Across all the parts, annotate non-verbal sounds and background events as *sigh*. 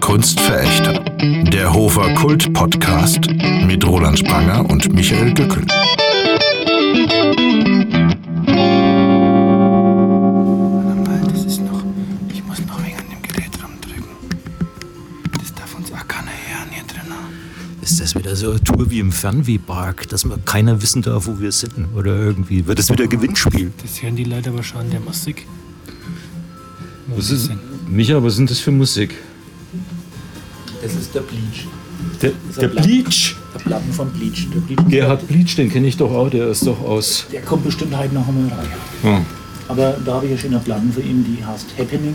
Kunstverächter. Der Hofer Kult Podcast mit Roland Spranger und Michael Dückel. Das ist noch. Ich muss noch wegen an dem Gerät rumdrücken. Das darf uns auch keiner hören hier drin. Ist das wieder so eine Tour wie im Fernwehpark, dass man keiner wissen darf, wo wir sind? Oder irgendwie wird das wieder Gewinnspiel? Das hören die Leute aber schon der Musik. Was ist, Micha, was sind das für Musik? Das ist der Bleach. Der, der. Bleach. Der Platten von Bleach. Der, Bleach Gerhard Bleach, den kenne ich doch auch, der ist doch aus. der kommt bestimmt heute noch einmal rein. Oh. Aber da habe ich ja schon eine Platten für ihn, die heißt Happening.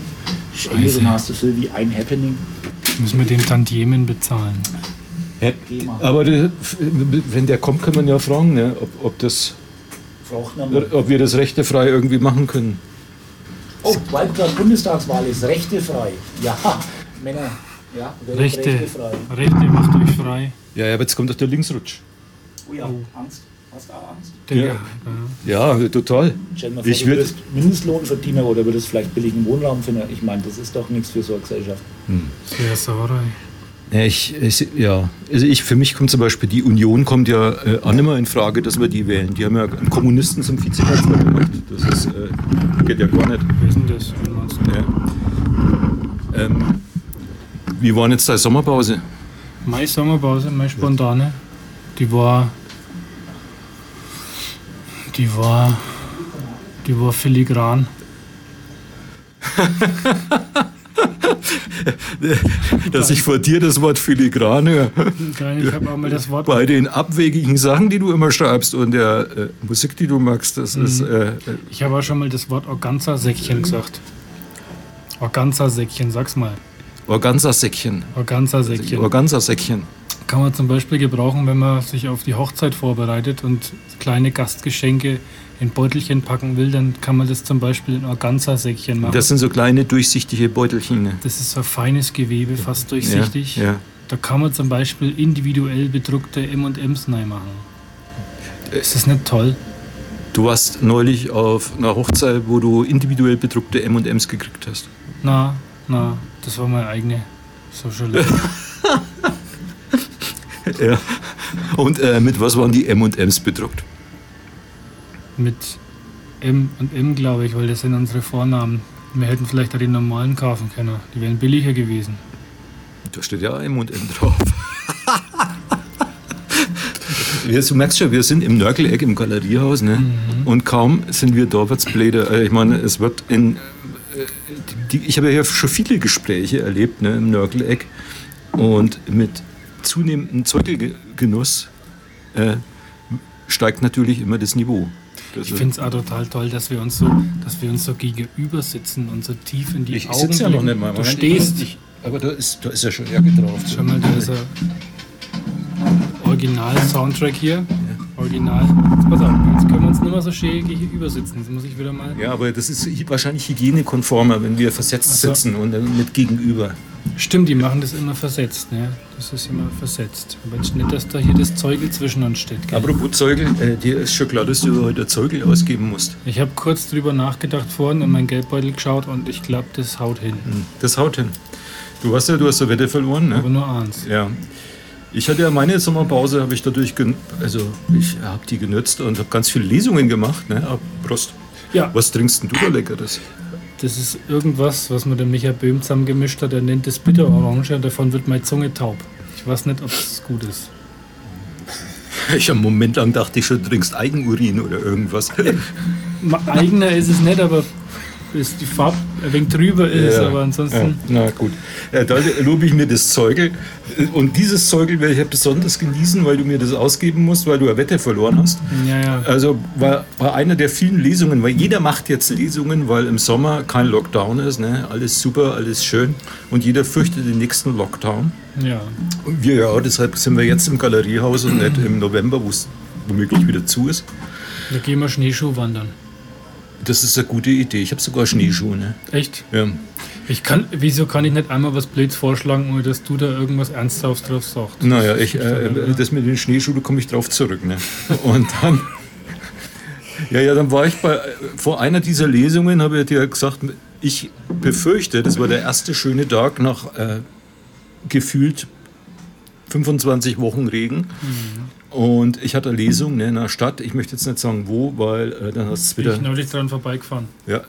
Englisch und heißt das so wie ein Happening. Müssen wir den Tantiemen bezahlen. GEMA. Aber der, wenn der kommt, kann man ja fragen, ne, ob, ob, das, ob wir das rechtefrei irgendwie machen können. Oh, weil gerade Bundestagswahl ist, rechtefrei. Ja, *laughs* Männer. Ja, Rechte, rechtefrei. Rechte macht euch frei. Ja, aber jetzt kommt doch der Linksrutsch. Oh ja, Angst. Hast du auch Angst? Ja. Ja, total. Vor, Ich du würd- würdest Mindestlohnverdiener oder würdest vielleicht billigen Wohnraum finden. Ich meine, das ist doch nichts für so eine Gesellschaft. Sehr Sauerei. Ja, ich, ich, ja. Also ich, für mich kommt zum Beispiel, die Union kommt ja äh, auch nicht mehr in Frage, dass wir die wählen. Die haben ja einen Kommunisten zum Vizekanzler gemacht. Das ist, äh, geht ja gar nicht. Wer ist denn das? Ja. Ähm, wie war denn jetzt deine Sommerpause? Meine Sommerpause, meine spontane, die war. Die war. Die war filigran. *laughs* *laughs* Dass ich vor dir das Wort filigran höre. Ich habe auch mal das Wort. Bei den abwegigen Sachen, die du immer schreibst und der äh, Musik, die du magst, das ist. Mhm. Äh, äh, Ich habe auch schon mal das Wort Organza-Säckchen gesagt. Organza-Säckchen, sag's mal. Organza-Säckchen. Organza-Säckchen. Organza-Säckchen. Kann man zum Beispiel gebrauchen, wenn man sich auf die Hochzeit vorbereitet und kleine Gastgeschenke in Beutelchen packen will, dann kann man das zum Beispiel in Organza-Säckchen machen. Das sind so kleine durchsichtige Beutelchen. ne? Das ist so ein feines Gewebe, fast durchsichtig. Ja, ja. Da kann man zum Beispiel individuell bedruckte M&M's reinmachen. Ist das nicht toll? Du warst neulich auf einer Hochzeit, wo du individuell bedruckte M&M's gekriegt hast. Na, na, das war meine eigene Social Life. *laughs* Ja. Und äh, mit was waren die M&M's bedruckt? Mit M und M, glaube ich, weil das sind unsere Vornamen. Wir hätten vielleicht auch die normalen kaufen können. Die wären billiger gewesen. Da steht ja M&M drauf. *laughs* Wir, du merkst schon, wir sind im Nörgeleck im Galeriehaus, ne? Und kaum sind wir da, wird's bläder. Äh, Ich meine, es wird in. äh, Die, die, ich habe ja hier schon viele Gespräche erlebt ne, im Nörgeleck. Und mit zunehmendem Zeugelgenuss äh, steigt natürlich immer das Niveau. Das Ich ist- finde es auch total toll, dass wir uns so, dass wir uns so gegenüber sitzen und so tief in die ich Augen sitze ja noch nicht mal. Du Moment, stehst. Ich, aber da ist, da ist ja schon Jacke drauf. Schau mal, da ist ein Original-Soundtrack hier. Original. Jetzt pass auf, jetzt können wir uns nicht mehr so schön gegenüber sitzen. Jetzt muss ich wieder mal. Ja, aber das ist wahrscheinlich hygienekonformer, wenn wir versetzt so. sitzen und dann mit gegenüber. Stimmt, die machen das immer versetzt, ne? Das ist immer versetzt. Aber jetzt nicht, dass da hier das Zeugel zwischen uns steht. Gell? Apropos Zeugel, äh, dir ist schon klar, dass du heute Zeugel ausgeben musst. Ich habe kurz drüber nachgedacht vorhin und meinen Geldbeutel geschaut und ich glaube, das haut hin. Das haut hin. Du weißt ja, du hast der Wette verloren, Aber ne? nur eins. Ja. Ich hatte ja meine Sommerpause, habe ich dadurch, also ich habe die genützt und habe ganz viele Lesungen gemacht, ne? Ah, Prost. Ja, Was trinkst denn du da Leckeres? Das ist irgendwas, was mir der Michael Böhm zusammengemischt hat. Er nennt es Bitterorange und davon wird meine Zunge taub. Ich weiß nicht, ob es gut ist. *laughs* Ich einen Moment lang dachte ich schon, du trinkst Eigenurin oder irgendwas. Eigener ist es nicht, aber ist die Farbe ein wenig drüber ist, Ja. aber ansonsten. Ja, na gut. Äh, Da lobe ich mir das Zeugel. Äh, Und dieses Zeugel werde ich ja besonders genießen, weil du mir das ausgeben musst, weil du eine Wette verloren hast. Ja, ja. Also war, war einer der vielen Lesungen, weil jeder macht jetzt Lesungen, weil im Sommer kein Lockdown ist. Ne? Alles super, alles schön. Und jeder fürchtet den nächsten Lockdown. ja. Und wir ja, deshalb sind wir jetzt im Galeriehaus und nicht im November, wo es womöglich wieder zu ist. Da gehen wir Schneeschuh wandern. Das ist eine gute Idee. Ich habe sogar Schneeschuhe. Ne? Echt? Ja. Ich kann, wieso kann ich nicht einmal was Blöds vorschlagen, ohne dass du da irgendwas Ernsthaftes drauf sagst? Naja, ich, äh, das mit den Schneeschuhen, da komme ich drauf zurück. Ne? *laughs* Und dann, ja, ja, dann war ich bei, vor einer dieser Lesungen, habe ich dir gesagt, ich befürchte, das war der erste schöne Tag nach äh, gefühlt 25 Wochen Regen. Und ich hatte eine Lesung ne, in einer Stadt. Ich möchte jetzt nicht sagen, wo, weil äh, dann hast du Bin ich wieder. neulich dran vorbeigefahren. Ja,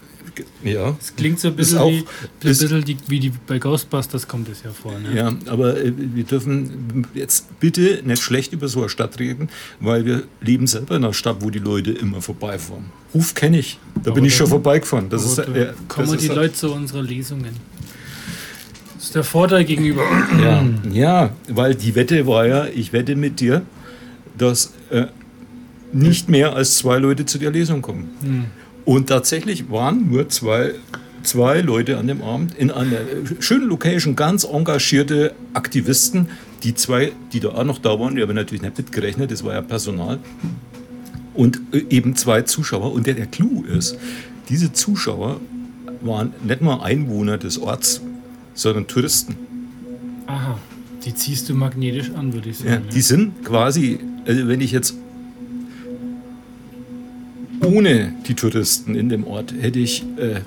ja. Es klingt so ein bisschen, auch- wie, ein bisschen die, wie die bei Ghostbusters kommt es ja vor. Ne? Ja, aber äh, wir dürfen jetzt bitte nicht schlecht über so eine Stadt reden, weil wir leben selber in einer Stadt, wo die Leute immer vorbeifahren. Hof kenne ich, da bin Aber ich schon vorbeigefahren. Das ist, äh, kommen das die Leute zu unseren Lesungen. Das ist der Vorteil gegenüber. Ja, ja, weil die Wette war ja, ich wette mit dir, dass äh, nicht mehr als zwei Leute zu der Lesung kommen. Und tatsächlich waren nur zwei, zwei Leute an dem Abend in einer schönen Location, ganz engagierte Aktivisten. Die zwei, die da auch noch da waren, die haben natürlich nicht mitgerechnet, das war ja Personal. Und äh, eben zwei Zuschauer. Und der, der Clou ist, diese Zuschauer waren nicht mal Einwohner des Orts, sondern Touristen. Aha, die ziehst du magnetisch an, würde ich sagen. Ja, die sind quasi, also wenn ich jetzt ohne die Touristen in dem Ort hätte ich, äh,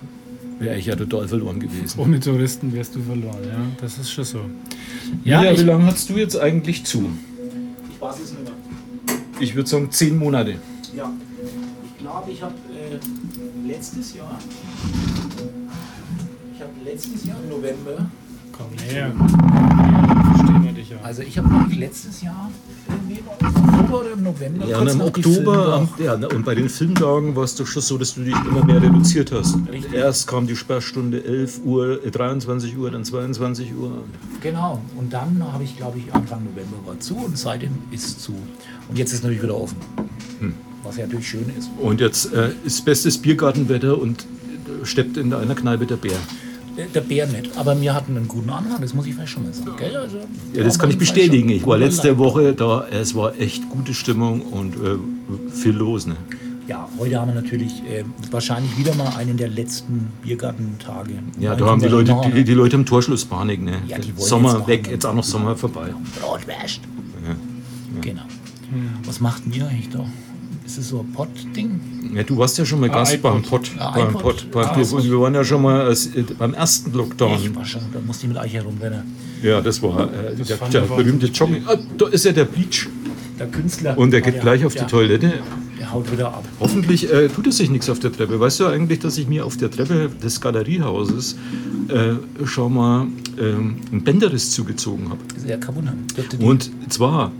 wäre ich ja total verloren gewesen. Ohne Touristen wärst du verloren, ja. Das ist schon so. Ja, Ja, wie lange hast du jetzt eigentlich zu? Ich weiß es nicht mehr. Ich würde sagen zehn Monate. Ja. Ich glaube, ich habe äh, letztes Jahr. Ich habe letztes Jahr im November. komm näher. Verstehen wir dich ja. Also ich habe letztes Jahr im Oktober oder im November. Ja, und im Oktober, ja, und bei den Filmtagen war es doch schon so, dass du dich immer mehr reduziert hast. Richtig. Erst kam die Sperrstunde 11 Uhr, äh, 23 Uhr, dann 22 Uhr. Genau. Und dann habe ich, glaube ich, Anfang November war zu und seitdem ist zu. Und jetzt ist natürlich wieder offen. Hm. Was ja natürlich schön ist. Und jetzt äh, ist bestes Biergartenwetter und äh, steppt in einer Kneipe der Bär. Der- Bär nicht. Aber wir hatten einen guten Anhang, das muss ich vielleicht schon mal sagen. Gell? Also, Ja, das kann ich bestätigen. Ich war letzte Leib. Woche da. Es war echt gute Stimmung und äh, viel los. Ne? Ja, heute haben wir natürlich äh, wahrscheinlich wieder mal einen der letzten Biergartentage. Ja, da haben die Leute, noch, die, die Leute im Torschluss Panik. Ne? Ja, die wollen Sommer jetzt weg, jetzt auch noch Sommer vorbei. Bratwurst. Genau. Was macht ihr eigentlich da? Ist es so ein Pott-Ding? Ja, du warst ja schon mal Ah, Gast beim Pott. Ah, beim. Pott. Ah, wir, waren ja schon mal äh, beim ersten Ich Lockdown. war schon, da musste ich mit euch herumrennen. Ja, das war äh, der, fand der ich berühmte Jogging. Ah, da ist ja der Bleach. Der Künstler. Und der geht gleich auf die der, Toilette. Der haut wieder ab. Hoffentlich äh, tut es sich nichts auf der Treppe. Weißt du eigentlich, dass ich mir auf der Treppe des Galeriehauses äh, schon mal ähm, einen Bänderriss zugezogen habe? Das ja. Dürfte die- Und zwar,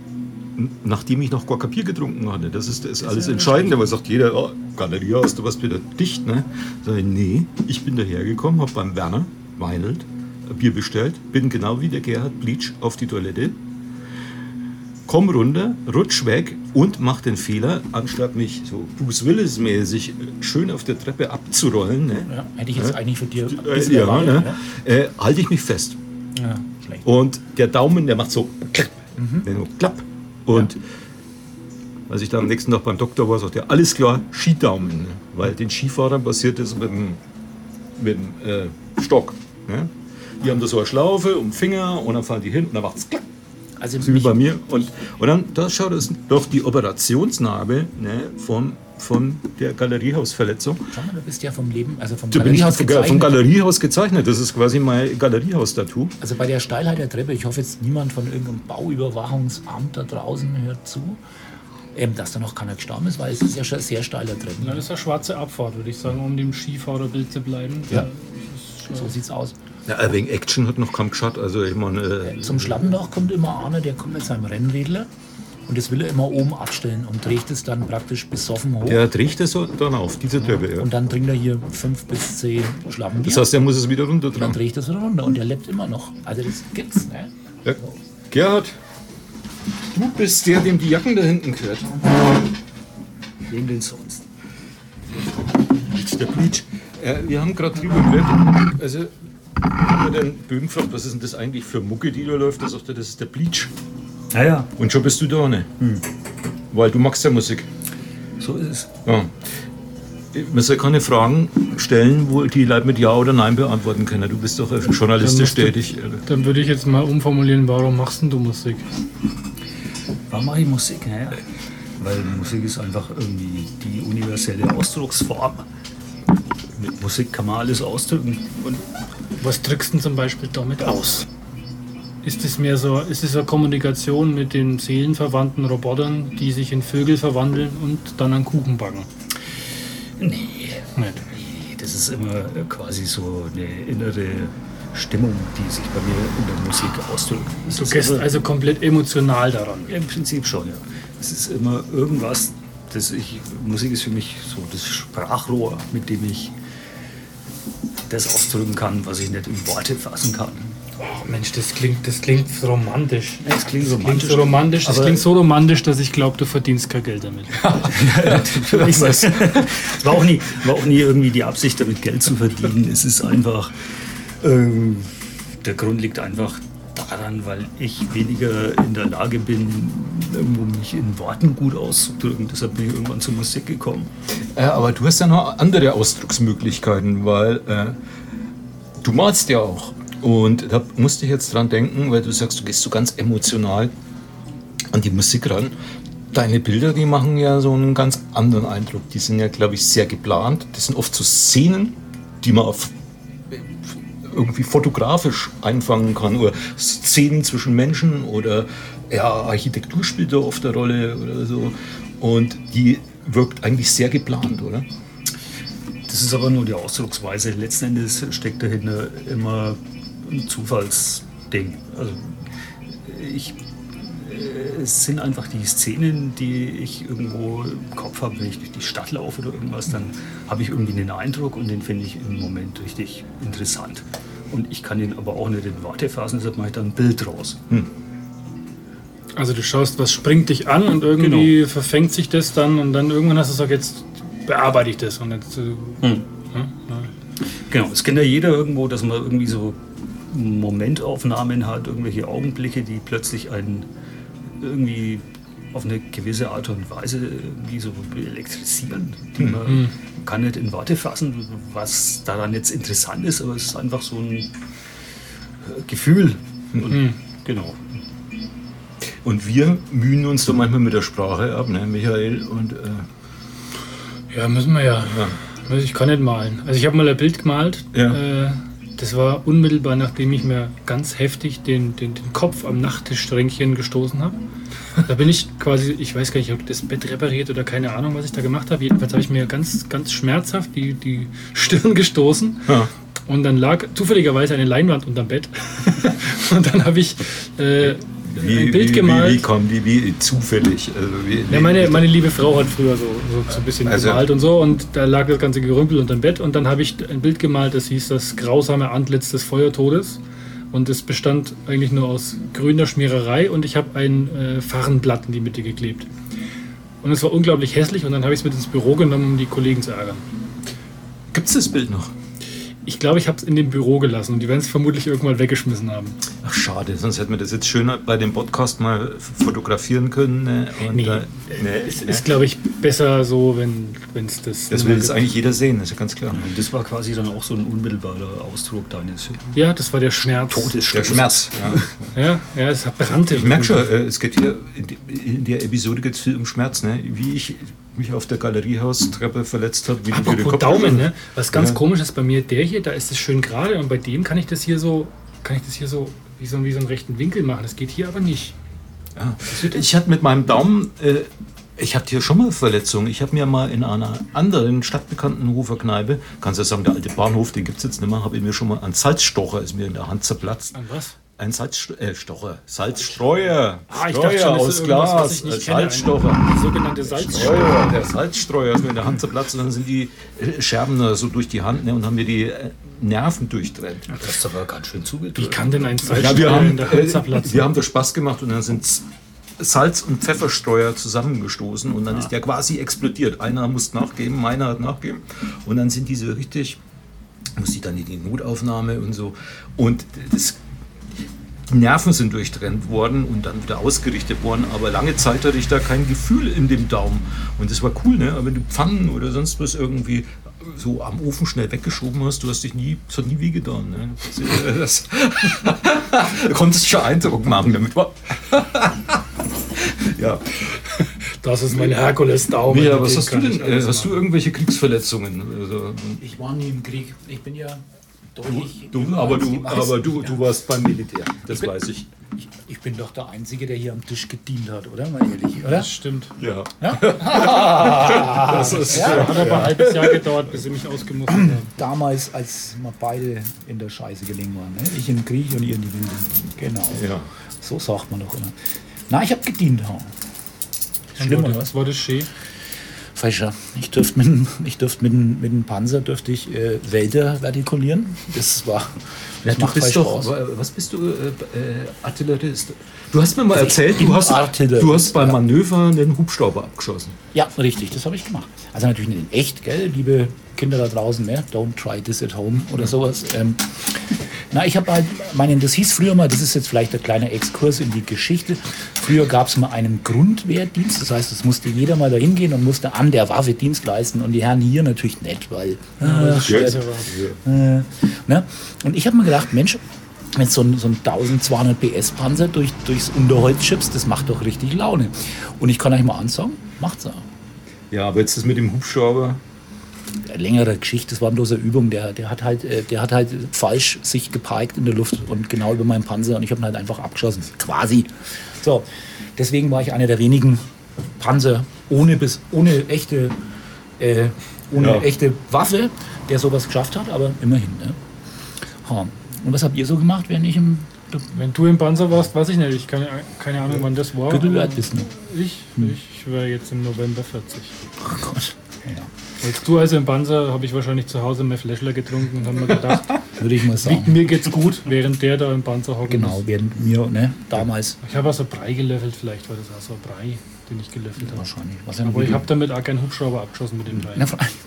nachdem ich noch Bier getrunken hatte. Das ist das alles Entscheidende, weil sagt jeder, oh, Galeriehaus, du warst wieder dicht. Ne? Sag ich, nee, ich bin dahergekommen, habe beim Werner Weinelt ein Bier bestellt, bin genau wie der Gerhard Bleach auf die Toilette, komm runter, rutsch weg und mach den Fehler, anstatt mich so Bruce Willis-mäßig schön auf der Treppe abzurollen, ne? ja, hätte ich jetzt eigentlich für dir äh, ja, erwartet, ne? Äh, halte ich mich fest. ja. ja. Und der Daumen, der macht so klapp, der nur klapp. Und als ich dann am nächsten Tag beim Doktor war, sagt er, alles klar, Skidaumen. Ne? Weil den Skifahrern passiert das mit dem, mit dem äh, Stock. Ne? Die haben da so eine Schlaufe um den Finger und dann fallen die hin und dann macht es klapp. Also So wie bei mir. Und, und dann, da schaut es doch die Operationsnarbe ne, von, von der Galeriehausverletzung. schau mal, du bist ja vom Leben, also vom Da bin ich Galeriehaus vom gezeichnet. Galeriehaus gezeichnet. Das ist quasi mein Galeriehaus-Tattoo. Also bei der Steilheit der Treppe, ich hoffe jetzt niemand von irgendeinem Bauüberwachungsamt da draußen hört zu, ähm, dass da noch keiner gestorben ist, weil es ist ja schon sehr steiler Treppen. Na, das ist eine schwarze Abfahrt, würde ich sagen, um dem Skifahrerbild zu bleiben. Ja. So sieht's aus. Ja, wegen Action hat noch kaum geschaut. Also ich meine, äh, Zum Schlappendach kommt immer einer, der kommt mit seinem Rennrädler und das will er immer oben abstellen und dreht es dann praktisch besoffen hoch. der trägt es so dann auf, diese Treppe. Ja. Und dann trinkt er hier fünf bis zehn Schlappen Das heißt, er muss es wieder runter dann dran. dreht er es wieder runter und der lebt immer noch. Also das gibt's, ne? Ja. Gerhard, du bist der, dem die Jacken da hinten gehört. Wem denn sonst? Jetzt der Bleach. Äh, wir haben gerade drüber geredet. Also, haben wir den Böhm gefragt, was ist denn das eigentlich für Mucke, die da läuft? Da sagt er, das ist der Bleach. Ja, ja, Und schon bist du da, ne? Weil du magst ja Musik. so ist es. Ja. Man soll keine Fragen stellen, wo die Leute mit Ja oder Nein beantworten können. Du bist doch journalistisch du- tätig. Dann würde ich jetzt mal umformulieren, warum machst denn du Musik? Warum mache ich Musik? Naja, weil Musik ist einfach irgendwie die universelle Ausdrucksform. mit Musik kann man alles ausdrücken. Und Was drückst du denn zum Beispiel damit aus? Ist es mehr so, ist es eine Kommunikation mit den seelenverwandten Robotern, die sich in Vögel verwandeln und dann an Kuchen backen? nee, Nicht. nee, das ist immer quasi so eine innere Stimmung, die sich bei mir in der Musik ausdrückt. Es Du gehst also komplett emotional daran. Im Prinzip schon, ja. Es ist immer irgendwas, das ich, Musik ist für mich so das Sprachrohr, mit dem ich das ausdrücken kann, was ich nicht in Worte fassen kann. Oh Mensch, das klingt, das klingt romantisch. Es klingt Das klingt romantisch. so romantisch, das klingt so romantisch, dass ich glaube, du verdienst kein Geld damit. *laughs* Ich weiß. Es war auch, nie, war auch nie irgendwie die Absicht, damit Geld zu verdienen. Es ist einfach, ähm, der Grund liegt einfach daran, weil ich weniger in der Lage bin, irgendwo mich in Worten gut auszudrücken. Deshalb bin ich irgendwann zur Musik gekommen. Äh, aber du hast ja noch andere Ausdrucksmöglichkeiten, weil äh, du malst ja auch. Und da musste ich jetzt dran denken, weil du sagst, du gehst so ganz emotional an die Musik ran. Deine Bilder, die machen ja so einen ganz anderen Eindruck. Die sind ja, glaube ich, sehr geplant. Das sind oft so Szenen, die man auf irgendwie fotografisch einfangen kann oder Szenen zwischen Menschen oder ja, Architektur spielt da oft eine Rolle oder so. Und die wirkt eigentlich sehr geplant, oder? Das ist aber nur die Ausdrucksweise. Letzten Endes steckt dahinter immer ein Zufallsding. Also ich, äh, es sind einfach die Szenen, die ich irgendwo im Kopf habe, wenn ich durch die Stadt laufe oder irgendwas, dann habe ich irgendwie einen Eindruck und den finde ich im Moment richtig interessant. Und ich kann den aber auch nicht in Worte fassen, deshalb mache ich da ein Bild draus. Also du schaust, was springt dich an und irgendwie verfängt sich das dann und dann irgendwann hast du gesagt, jetzt bearbeite ich das. Und jetzt, äh, ja, ja. Genau, es kennt ja jeder irgendwo, dass man irgendwie so Momentaufnahmen hat, irgendwelche Augenblicke, die plötzlich einen irgendwie auf eine gewisse Art und Weise irgendwie so elektrisieren. Die man kann nicht in Worte fassen, was daran jetzt interessant ist, aber es ist einfach so ein äh, Gefühl. Und, Genau. Und wir mühen uns da manchmal mit der Sprache ab, ne, Michael? Und äh, ja, müssen wir ja. Also Ich kann nicht malen. Also ich habe mal ein Bild gemalt. Ja. Äh, das war unmittelbar, nachdem ich mir ganz heftig den, den, den Kopf am Nachttischstränkchen gestoßen habe. Da bin ich quasi, ich weiß gar nicht, ob das Bett repariert oder keine Ahnung, was ich da gemacht habe. Jedenfalls habe ich mir ganz, ganz schmerzhaft die, die Stirn gestoßen. Ja. Und dann lag zufälligerweise eine Leinwand unterm Bett. *laughs* Und dann habe ich äh, ein Bild wie, gemalt. Wie, wie kommen die, wie zufällig? Also wie, Ja, meine, meine liebe Frau hat früher so, so, so ein bisschen Also- gemalt und so und da lag das ganze Gerümpel unterm Bett und dann habe ich ein Bild gemalt, das hieß das grausame Antlitz des Feuertodes und es bestand eigentlich nur aus grüner Schmiererei und ich habe ein äh, Farrenblatt in die Mitte geklebt. Und es war unglaublich hässlich und dann habe ich es mit ins Büro genommen, um die Kollegen zu ärgern. Gibt es das Bild noch? Ich glaube, ich habe es in dem Büro gelassen und die werden es vermutlich irgendwann weggeschmissen haben. Ach, schade, sonst hätten wir das jetzt schöner bei dem Podcast mal fotografieren können. Ne? Und, Nee, äh, nee, Es ne? ist, glaube ich, besser so, wenn es das. Das will jetzt eigentlich jeder sehen, das ist ja ganz klar. Und das war quasi dann auch so ein unmittelbarer Ausdruck deines Ja, der das war der Schmerz. Der Todesstoßes. Schmerz. Ja. *laughs* Ja, ja, es brannte. Ich merke schon, äh, es geht hier, in in der Episode geht es viel um Schmerz, ne? wie ich mich auf der Galeriehaustreppe verletzt habe. Wie Apropos Daumen, ne? Was ganz Ja. komisch ist bei mir, der hier, da ist es schön gerade und bei dem kann ich das hier so, kann ich das hier so wie so, wie so einen rechten Winkel machen. Das geht hier aber nicht. Ja. Ich hatte mit meinem Daumen, äh, ich hatte hier schon mal Verletzungen. Ich habe mir mal in einer anderen stadtbekannten Hoferkneipe, kannst du ja sagen, der alte Bahnhof, den gibt es jetzt nicht mehr, habe ich mir schon mal einen Salzstocher, ist mir in der Hand zerplatzt. An was? Ein Salzstocher, äh, Salzstreuer. Ah, ich Streuer dachte schon, das aus Glas, was kenne. Salzstocher. Die sogenannte Salzstreuer. Streuer, der Salzstreuer ist mir in der Hand zerplatzt und dann sind die äh, Scherben so durch die Hand ne, und haben mir die äh, Nerven durchtrennt. Das ist aber ganz schön Wie zugedrückt. kann denn ein Ja, Salzstreuer wir haben, in der Hand äh, zerplatzen? wir haben da Spaß gemacht und dann sind Salz- und Pfefferstreuer zusammengestoßen und dann ist der quasi explodiert. Einer muss nachgeben, meiner hat nachgeben und dann sind diese richtig, muss ich dann in die Notaufnahme und so und das die Nerven sind durchtrennt worden und dann wieder ausgerichtet worden, aber lange Zeit hatte ich da kein Gefühl in dem Daumen. Und das war cool, ne? Aber wenn du Pfannen oder sonst was irgendwie so am Ofen schnell weggeschoben hast, du hast dich nie, es hat nie weh getan. Ne? Das, *laughs* du konntest schon Eindruck machen damit. *laughs* ja. Das ist mein Herkules-Daumen. Mit was hast du denn? Äh, hast du irgendwelche Kriegsverletzungen? Also, Ich war nie im Krieg. Ich bin ja deutlich. du, jünger aber du, aber du, Ja. du warst beim Militär, das weiß ich. Ich, ich bin doch der Einzige, der hier am Tisch gedient hat, oder? Mal ehrlich, oder? Das stimmt. Ja. *laughs* Das ist, Hat aber ein halbes Jahr gedauert, bis sie mich ausgemustert haben. Damals, als wir beide in der Scheiße gelegen waren. Ne? Ich im Krieg und ihr in die Winde. Genau. Ja. So sagt man doch immer. Na, ich habe gedient. Ha. Schlimm, oder was? Was war das schön? Falscher. Ich dürfte mit, dem- ich dürfte mit, mit dem Panzer dürfte ich äh, Wälder vertikulieren. Das war. Das Du macht bist doch, was bist du, äh, äh, Artillerist? Du hast mir mal erzählt, du hast, du hast beim Manöver einen Hubschrauber abgeschossen. Ja, richtig, das habe ich gemacht. Also natürlich nicht in echt, gell, liebe Kinder da draußen, ne? don't try this at home oder sowas. Ähm, na, ich habe halt meinen, das hieß früher mal, das ist jetzt vielleicht ein kleiner Exkurs in die Geschichte. Früher gab es mal einen Grundwehrdienst, das heißt, es musste jeder mal dahin gehen und musste an der Waffe Dienst leisten und die Herren hier natürlich nicht, weil äh, Scheiße war. äh, ne? Und ich habe mir gedacht, Mensch, wenn so ein, so ein 1200 PS Panzer durch, durchs Unterholz schippst, das macht doch richtig Laune. Und ich kann euch mal ansagen, macht's auch. Ja, aber jetzt das mit dem Hubschrauber. Längere Geschichte, das war bloß eine Übung, der, der, hat halt, äh, der hat halt falsch sich geparkt in der Luft und genau über meinen Panzer und ich habe ihn halt einfach abgeschossen, quasi. So, deswegen war ich einer der wenigen Panzer ohne, bis, ohne echte äh, ohne Ja. echte Waffe, der sowas geschafft hat, aber immerhin. Ne? Ha. Und was habt ihr so gemacht, während ich im Wenn du im Panzer warst, weiß ich nicht. Ich keine, keine Ahnung, wann das war. Alt bist? Ne? Ich, ich war jetzt im November 40. Oh Gott. Ja, Als du also im Panzer, habe ich wahrscheinlich zu Hause mehr Fläschler getrunken und habe mir gedacht, *laughs* würde ich mal sagen. mir geht's gut, während der da im Panzer hockt. Genau, während mir, ne, damals Ich habe also Brei gelöffelt, vielleicht war das auch so ein Brei, den ich gelöffelt habe. wahrscheinlich. Was ja Aber ich habe damit auch keinen Hubschrauber abgeschossen mit dem Brei.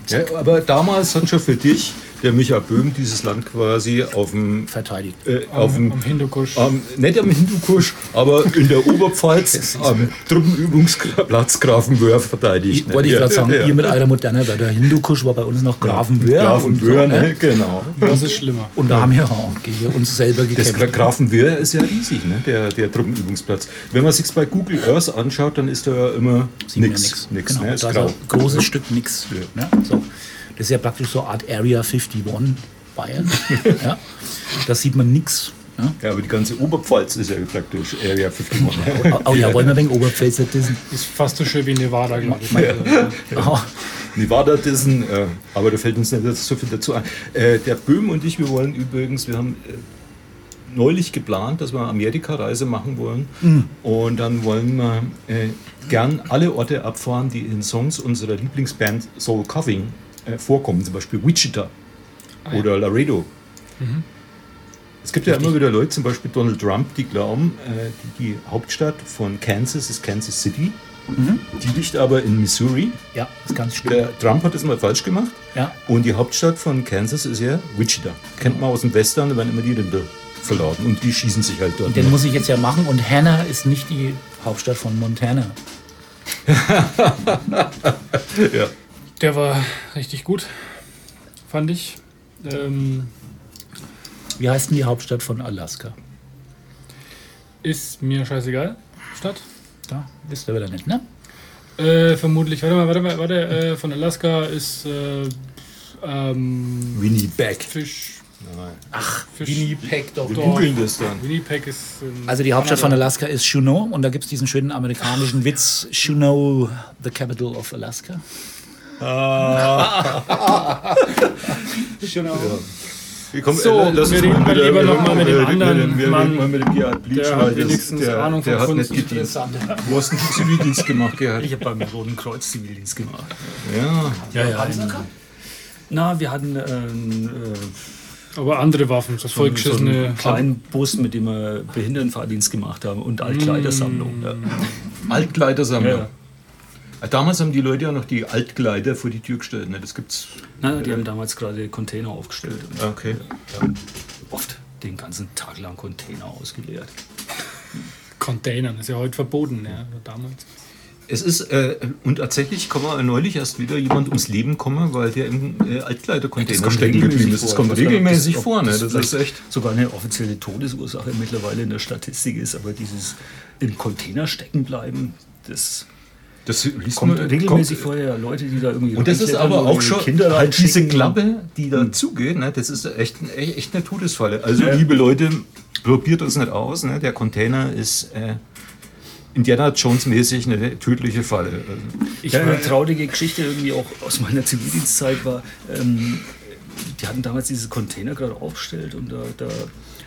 Ja, aber damals hat schon für dich der Micha Böhm dieses Land quasi auf dem, verteidigt. äh, auf am, dem am Hindukusch. am, nicht am Hindukusch, aber in der Oberpfalz *laughs* am Truppenübungsplatz Grafenwöhr verteidigt. Ich, wollte ich Ja, gerade sagen, ja, ihr mit eurer Moderne, weil der Hindukusch war bei uns noch Grafenwöhr. Grafenwöhr, und, so, ne? genau. Das ist schlimmer. Und da haben wir auch gegen uns selber Das gekämpft. Grafenwöhr ist ja riesig, ne? der, der Truppenübungsplatz. Wenn man sich bei Google Earth anschaut, dann ist da ja immer nichts. nix. Genau, ne? Ist da ist ein großes Stück nix. Ne? So. Das ist ja praktisch so eine Art Area 51 Bayern. *laughs* ja? Da sieht man nichts. Ne? Ja, aber die ganze Oberpfalz ist ja praktisch Area 51. *laughs* Oh, oh ja, wollen wir wegen Oberpfälzer dissen? Ist fast so schön wie Nevada, glaube ich. Oh, *laughs* Nevada Dissen, äh, aber da fällt uns nicht so viel dazu ein. Äh, der Böhm und ich, wir wollen übrigens, wir haben äh, neulich geplant, dass wir eine Amerika-Reise machen wollen. Und dann wollen wir äh, gern alle Orte abfahren, die in Songs unserer Lieblingsband Soul Coughing äh, vorkommen. Zum Beispiel Wichita oder Laredo. Es gibt ja immer wieder Leute, zum Beispiel Donald Trump, die glauben, äh, die, die Hauptstadt von Kansas ist Kansas City. Die liegt aber in Missouri. ja, ist ganz schlimm. Der Trump hat das mal falsch gemacht. Ja. Und die Hauptstadt von Kansas ist ja Wichita. Kennt man aus dem Western, da werden immer die Rinder verladen. Und die schießen sich halt dort. Den muss ich jetzt ja machen und Hannah ist nicht die Hauptstadt von Montana. *laughs* ja. Der war richtig gut, fand ich. Ähm, Wie heißt denn die Hauptstadt von Alaska? ist mir scheißegal. Stadt? Da wisst ihr wieder nicht, ne? Äh, vermutlich, warte mal, warte mal, warte, äh, von Alaska ist äh, ähm, Winnipeg. Fisch. Ach, Fisch. Winnipeg doch. Wir Doch. googeln das dann. Winnipeg ist. Also die Hauptstadt von Kanada. Alaska ist Juneau und da gibt es diesen schönen amerikanischen Witz, Juneau, the capital of Alaska. *laughs* Genau. Wir kommen, So, äh, lass wir reden mal lieber noch mal mit dem anderen wir Mann. mal mit dem Gerhard Bleach, Der weil hat das- wenigstens der, Ahnung von der hat Kunst. nicht gedient. Du hast einen Zivildienst gemacht, Gerhard. Ich habe beim Roten Kreuz Zivildienst gemacht. Ja. Ja, ja. Na, wir hatten ähm, äh, Aber andere Waffen, so so vollgeschissene. einen kleinen Bus, mit dem wir Behindertenfahrdienst gemacht haben und Altkleidersammlung. Ja. Altkleidersammlung. Ja. Damals haben die Leute ja noch die Altkleider vor die Tür gestellt. Ne? Das gibt's. Na, die haben damals gerade Container aufgestellt. Und, Okay. ja, oft den ganzen Tag lang Container ausgeleert. Containern, ist ja heute verboten, ja, damals. Es ist, äh, und tatsächlich kann man neulich erst wieder jemand ums Leben kommen, weil der im äh, Altkleidercontainer stecken geblieben ist. Das kommt regelmäßig vor, ne? Das ist vielleicht echt. sogar eine offizielle Todesursache mittlerweile in der Statistik ist, aber dieses im Container stecken bleiben, das Das liest Kommt man- regelmäßig kommt- vorher Leute, die da irgendwie Und das ist aber auch schon Kinder halt diese. Klappe, die da zugeht, ne, das ist echt, echt eine Todesfalle. Also Ja. liebe Leute, probiert das nicht aus. Ne? Der Container ist äh, Indiana Jones mäßig eine tödliche Falle. Also, Ich war, eine traurige Geschichte irgendwie auch aus meiner Zivildienstzeit war, ähm, die hatten damals diese Container gerade aufgestellt und da, da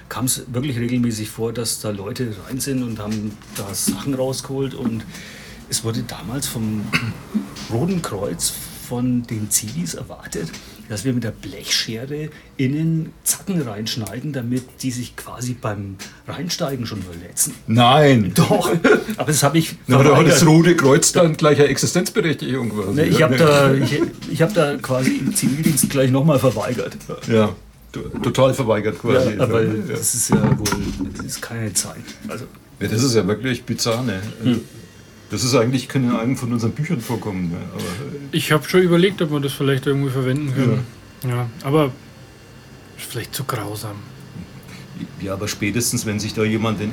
kam es wirklich regelmäßig vor, dass da Leute rein sind und haben da Sachen rausgeholt und es wurde damals vom *clears throat* Roten Kreuz von den Zivis erwartet, dass wir mit der Blechschere innen Zacken reinschneiden, damit die sich quasi beim Reinsteigen schon verletzen. Nein! Doch, *laughs* aber das habe ich Na, da hat das Rote Kreuz dann gleich eine Existenzberechtigung. quasi. Ne, ich habe da, ich, ich hab da quasi im Zivildienst gleich nochmal verweigert. Ja, to- total verweigert quasi. Ja, aber ja. das ist ja wohl, das ist keine Zeit. Also, Ja, das ist ja wirklich bizarr. Ne? Also, Das ist eigentlich, kann in einem von unseren Büchern vorkommen. Ne? Aber, ich habe schon überlegt, ob wir das vielleicht irgendwie verwenden können. Ja, aber ist vielleicht zu grausam. ja, aber spätestens, wenn sich da jemand in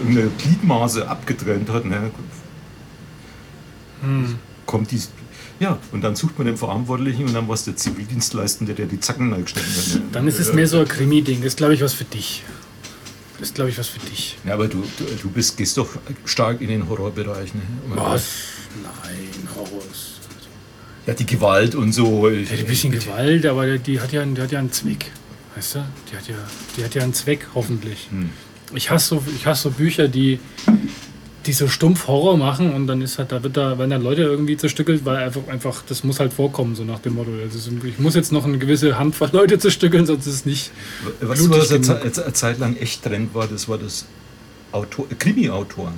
irgendeine Gliedmaße abgetrennt hat, ne? kommt die. Ja, und dann sucht man den Verantwortlichen und dann war es der Zivildienstleistende, der die Zacken geschnitten hat. Ne? Dann ist es mehr so ein Krimi-Ding. Das ist, glaube ich, was für dich. Das ist, glaube ich, was für dich. Ja, aber du, du, du bist, gehst doch stark in den Horrorbereich. Ne? Was? Nein, Horrors. Ja, die Gewalt und so. Ja, ein bisschen Gewalt, aber die hat ja, die hat ja einen Zweck. Weißt du? Die hat ja, die hat ja einen Zweck, hoffentlich. Hm. Ich hasse so, ich hasse so Bücher, die, die so stumpf Horror machen und dann ist halt, da wird da, werden dann Leute irgendwie zerstückelt, weil einfach, einfach, das muss halt vorkommen, so nach dem Motto. Also ich muss jetzt noch eine gewisse Handvoll *laughs* Leute zerstückeln, sonst ist es nicht. Was was eine, Zeit lang echt Trend war, das war das Autor, Krimi-Autoren.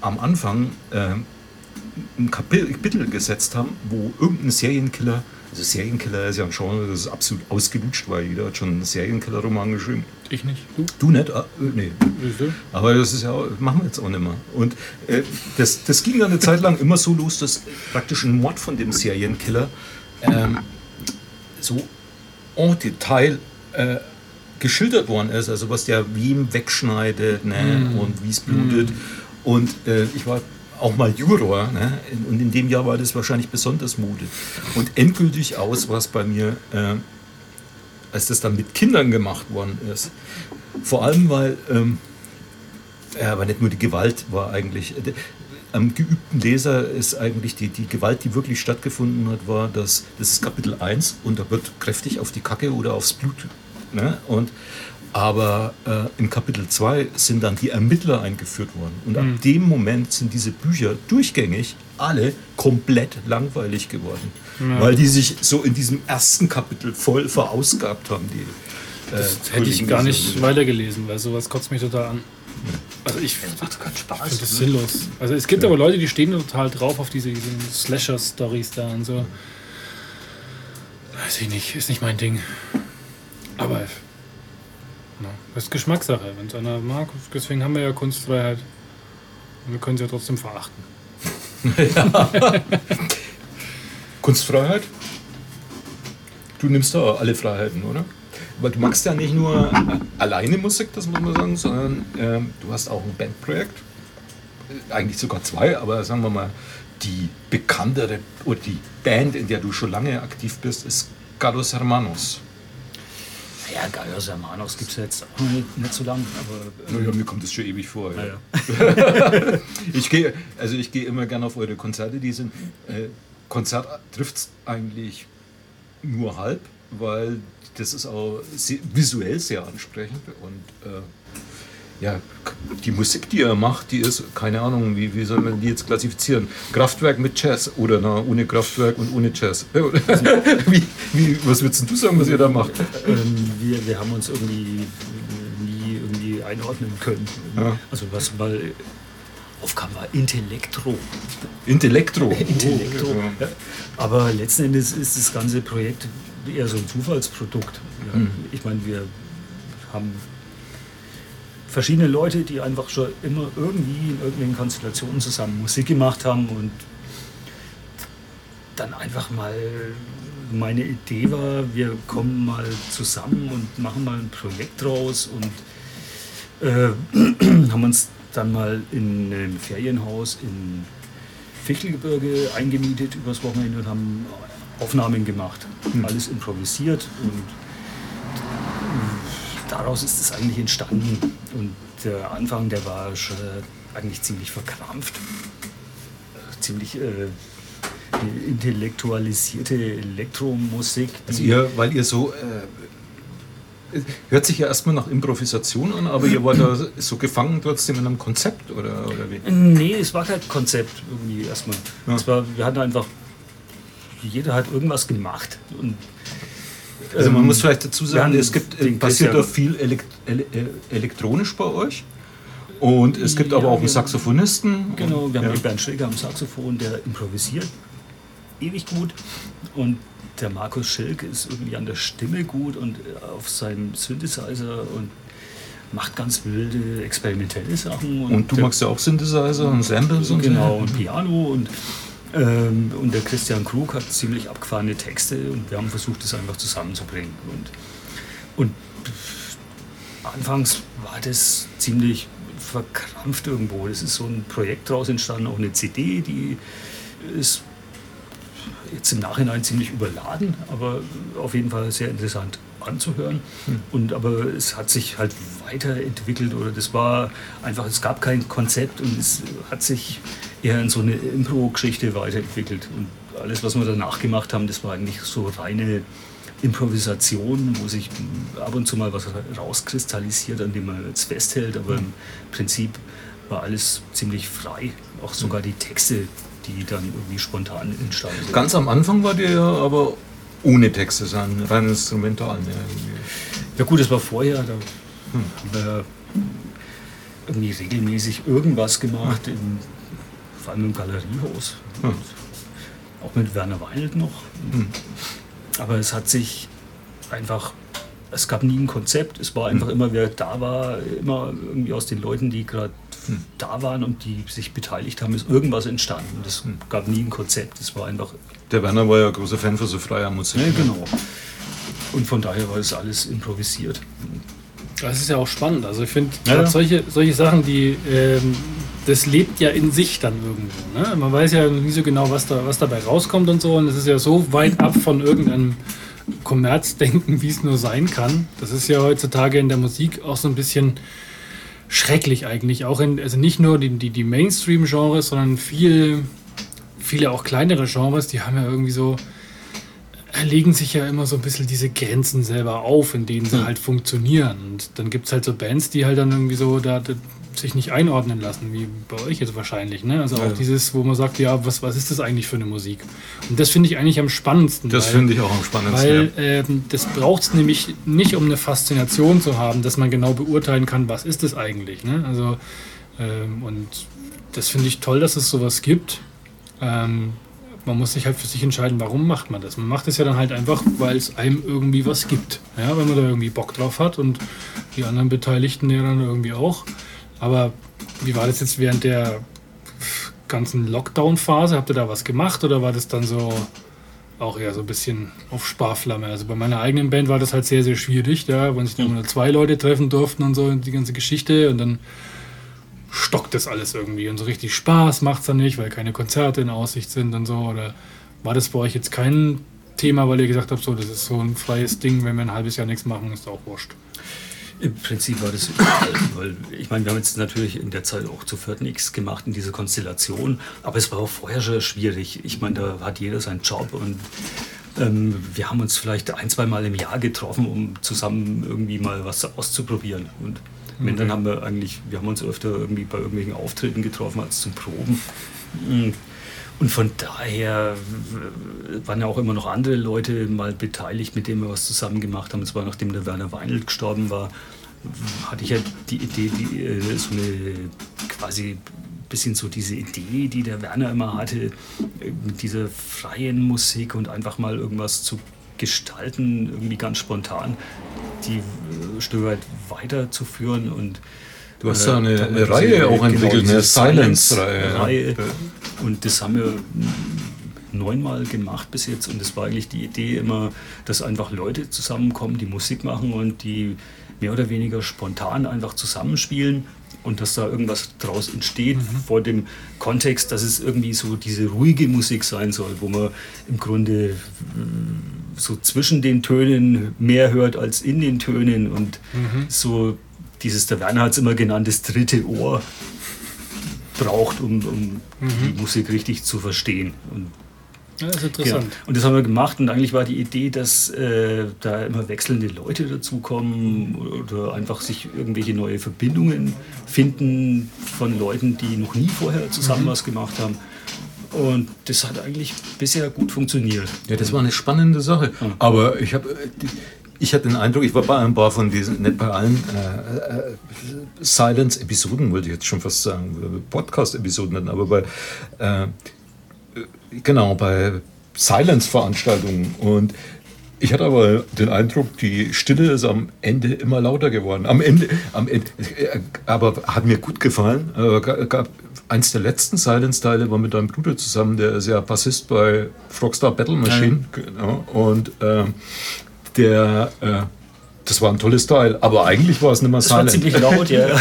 Am Anfang äh, ein Kapitel gesetzt haben, wo irgendein Serienkiller, also Serienkiller ist ja ein Genre, das ist absolut ausgelutscht, weil jeder hat schon einen Serienkiller-Roman geschrieben. Ich nicht. Du? Du nicht? Ah, äh, nee. Aber das ist ja, machen wir jetzt auch nicht mehr. Und äh, das, das ging dann eine Zeit lang immer so los, dass praktisch ein Mord von dem Serienkiller ähm, so en Detail äh, geschildert worden ist. Also was der wem wegschneidet ne? und wie es blutet. Und äh, ich war auch mal Juror ne? und in dem Jahr war das wahrscheinlich besonders mutig. Und endgültig aus war es bei mir, äh, als das dann mit Kindern gemacht worden ist. Vor allem, weil ähm, ja, aber nicht nur die Gewalt war eigentlich. äh, Am geübten Leser ist eigentlich die, die Gewalt, die wirklich stattgefunden hat, war, dass das ist Kapitel 1 und da wird kräftig auf die Kacke oder aufs Blut. Ne? Und, aber äh, in Kapitel 2 sind dann die Ermittler eingeführt worden. Und ab dem Moment sind diese Bücher durchgängig alle komplett langweilig geworden. Weil die sich so in diesem ersten Kapitel voll verausgabt haben. Die, äh, Das hätte ich gar nicht so- weitergelesen, weil sowas kotzt mich total an. Also ich finde macht keinen Spaß. das sinnlos. Also es gibt aber Leute, die stehen total drauf auf diese, diese Slasher-Stories da und so. Weiß ich nicht, ist nicht mein Ding. Aber no, das ist Geschmackssache, wenn es einer mag. Deswegen haben wir ja Kunstfreiheit. Und wir können sie ja trotzdem verachten. *laughs* Kunstfreiheit? Du nimmst da alle Freiheiten, oder? Aber du magst ja nicht nur alleine Musik, das muss man sagen, sondern ähm, du hast auch ein Bandprojekt. Äh, Eigentlich sogar zwei, aber sagen wir mal, die bekanntere oder die Band, in der du schon lange aktiv bist, ist Galos Hermanos. Ja, Gaius Hermanos gibt es jetzt auch nicht, nicht so lange, aber Naja, mir kommt das schon ewig vor. Ja. naja. *laughs* Ich gehe, also ich gehe immer gerne auf eure Konzerte. Die sind äh, Konzert trifft es eigentlich nur halb, weil das ist auch sehr, visuell sehr ansprechend und äh, ja, die Musik, die er macht, die ist, keine Ahnung, wie, wie soll man die jetzt klassifizieren? Kraftwerk mit Jazz oder na, ohne Kraftwerk und ohne Jazz. *laughs* wie, wie, was würdest du sagen, was ihr da macht? ähm, wir, wir haben uns irgendwie nie irgendwie einordnen können. Ja. Also was mal aufkam war Intellektro. Intellektro. *laughs* Intellektro. Oh, Ja. Ja. Aber letzten Endes ist das ganze Projekt eher so ein Zufallsprodukt. Mhm. Ich meine, wir haben verschiedene Leute, die einfach schon immer irgendwie in irgendwelchen Konstellationen zusammen Musik gemacht haben und dann einfach mal meine Idee war, wir kommen mal zusammen und machen mal ein Projekt draus und äh, *clears throat* haben uns dann mal in einem Ferienhaus in Fichtelgebirge eingemietet übers Wochenende und haben Aufnahmen gemacht. Alles improvisiert und daraus ist es eigentlich entstanden. Und der Anfang, der war schon eigentlich ziemlich verkrampft. Ziemlich äh, intellektualisierte Elektromusik. Also ihr, weil ihr so, äh, hört sich ja erstmal nach Improvisation an, aber ihr wart da so gefangen trotzdem in einem Konzept oder, oder wie? Nee, es war kein Konzept irgendwie erstmal. Ja. Es war, wir hatten einfach, jeder hat irgendwas gemacht. Und, Also man ähm, muss vielleicht dazu sagen, es gibt, äh, passiert doch viel elekt ele äh, elektronisch bei euch. Und es gibt Ja, aber auch einen Saxophonisten. Genau, wir haben ja. den Bernd Schräger am Saxophon, der improvisiert ewig gut. Und der Markus Schilk ist irgendwie an der Stimme gut und äh, auf seinem Synthesizer und macht ganz wilde experimentelle Sachen. Und du der- magst ja auch Synthesizer und Samples und genau, und Piano und, ähm, und der Christian Krug hat ziemlich abgefahrene Texte und wir haben versucht, das einfach zusammenzubringen. Und, und anfangs war das ziemlich verkrampft irgendwo. Es ist so ein Projekt daraus entstanden, auch eine CD, die ist jetzt im Nachhinein ziemlich überladen, aber auf jeden Fall sehr interessant anzuhören. Und aber es hat sich halt weiterentwickelt oder das war einfach, es gab kein Konzept und es hat sich eher in so eine Impro-Geschichte weiterentwickelt. Und alles, was wir danach gemacht haben, das war eigentlich so reine Improvisation, wo sich ab und zu mal was rauskristallisiert, an dem man jetzt festhält, aber im Prinzip war alles ziemlich frei. Auch sogar die Texte, die dann irgendwie spontan entstanden sind. Ganz am Anfang war der ja aber ohne Texte, sein rein instrumental. Ne? Ja gut, das war vorher, da haben wir irgendwie regelmäßig irgendwas gemacht, im, vor allem im Galeriehaus. Hm. Auch mit Werner Weinelt noch. Hm. Aber es hat sich einfach, es gab nie ein Konzept, es war einfach immer, wer da war, immer irgendwie aus den Leuten, die gerade da waren und die sich beteiligt haben, ist irgendwas entstanden. Es gab nie ein Konzept, es war einfach Der Werner war ja ein großer Fan von so freier Musik. ja, genau. Und von daher war es alles improvisiert. Das ist ja auch spannend. Also ich finde, Ja, ja. solche, solche Sachen, die ähm, das lebt ja in sich dann irgendwo. Ne? Man weiß ja nie so genau, was, da, was dabei rauskommt und so. Und es ist ja so weit ab von irgendeinem Kommerzdenken, wie es nur sein kann. Das ist ja heutzutage in der Musik auch so ein bisschen schrecklich eigentlich. Auch in, also nicht nur die, die, die Mainstream-Genres, sondern viel, viele auch kleinere Genres, die haben ja irgendwie so, legen sich ja immer so ein bisschen diese Grenzen selber auf, in denen sie halt funktionieren. Und dann gibt es halt so Bands, die halt dann irgendwie so da, da sich nicht einordnen lassen, wie bei euch jetzt wahrscheinlich. Ne? Also auch dieses, wo man sagt, ja, was, was ist das eigentlich für eine Musik? Und das finde ich eigentlich am spannendsten. Das finde ich auch am spannendsten. weil ja. ähm, das braucht es nämlich nicht, um eine Faszination zu haben, dass man genau beurteilen kann, was ist das eigentlich. Ne? Also, ähm, und das finde ich toll, dass es sowas gibt. Ähm, man muss sich halt für sich entscheiden, warum macht man das. Man macht es ja dann halt einfach, weil es einem irgendwie was gibt. Ja, wenn man da irgendwie Bock drauf hat und die anderen Beteiligten ja dann irgendwie auch. Aber wie war das jetzt während der ganzen Lockdown-Phase? Habt ihr da was gemacht oder war das dann so auch eher so ein bisschen auf Sparflamme. Also bei meiner eigenen Band war das halt sehr, sehr schwierig, ja, wenn sich dann nur zwei Leute treffen durften und so und die ganze Geschichte und dann stockt das alles irgendwie und so richtig Spaß macht es dann nicht, weil keine Konzerte in Aussicht sind und so. Oder war das bei euch jetzt kein Thema, weil ihr gesagt habt, so, das ist so ein freies Ding, wenn wir ein halbes Jahr nichts machen, ist auch wurscht. Im Prinzip war das weil ich meine, wir haben jetzt natürlich in der Zeit auch zu viert nichts gemacht in dieser Konstellation, aber es war auch vorher schon schwierig. Ich meine, da hat jeder seinen Job und ähm, wir haben uns vielleicht ein, zwei Mal im Jahr getroffen, um zusammen irgendwie mal was auszuprobieren. Und wenn, dann haben wir eigentlich, wir haben uns öfter irgendwie bei irgendwelchen Auftritten getroffen als zum Proben. Und von daher waren ja auch immer noch andere Leute mal beteiligt, mit denen wir was zusammen gemacht haben. Und zwar nachdem der Werner Weinelt gestorben war, hatte ich ja die Idee, die, äh, so eine quasi bisschen so diese Idee, die der Werner immer hatte, äh, mit dieser freien Musik und einfach mal irgendwas zu gestalten, irgendwie ganz spontan, die äh, Stück weit weiterzuführen und Du hast da eine, eine Reihe auch genau, entwickelt, eine diese Silence-Reihe. Und das haben wir neunmal gemacht bis jetzt. Und das war eigentlich die Idee immer, dass einfach Leute zusammenkommen, die Musik machen und die mehr oder weniger spontan einfach zusammenspielen. und dass da irgendwas draus entsteht vor dem Kontext, dass es irgendwie so diese ruhige Musik sein soll, wo man im Grunde mm, so zwischen den Tönen mehr hört als in den Tönen und so dieses, der Werner hat es immer genannt, das dritte Ohr braucht, um, um die Musik richtig zu verstehen. Und Ja, das ist interessant. und das haben wir gemacht und eigentlich war die Idee, dass äh, da immer wechselnde Leute dazukommen oder einfach sich irgendwelche neue Verbindungen finden von Leuten, die noch nie vorher zusammen was gemacht haben. Und das hat eigentlich bisher gut funktioniert. Ja, das war eine spannende Sache. Aber ich habe ich hatte den Eindruck, ich war bei ein paar von diesen, nicht bei allen äh, äh, Silence-Episoden, wollte ich jetzt schon fast sagen, Podcast-Episoden, aber bei, äh, genau, bei Silence-Veranstaltungen. Und ich hatte aber den Eindruck, die Stille ist am Ende immer lauter geworden. Am Ende, am Ende äh, aber hat mir gut gefallen. Ga- gab, eins der letzten Silence-Teile war mit deinem Bruder zusammen, der ist ja Bassist bei Frogstar Battle Machine. Genau. Und ähm, der, äh, das war ein tolles Teil, aber eigentlich war es nicht mehr Es war Silent. ziemlich laut, ja. *laughs*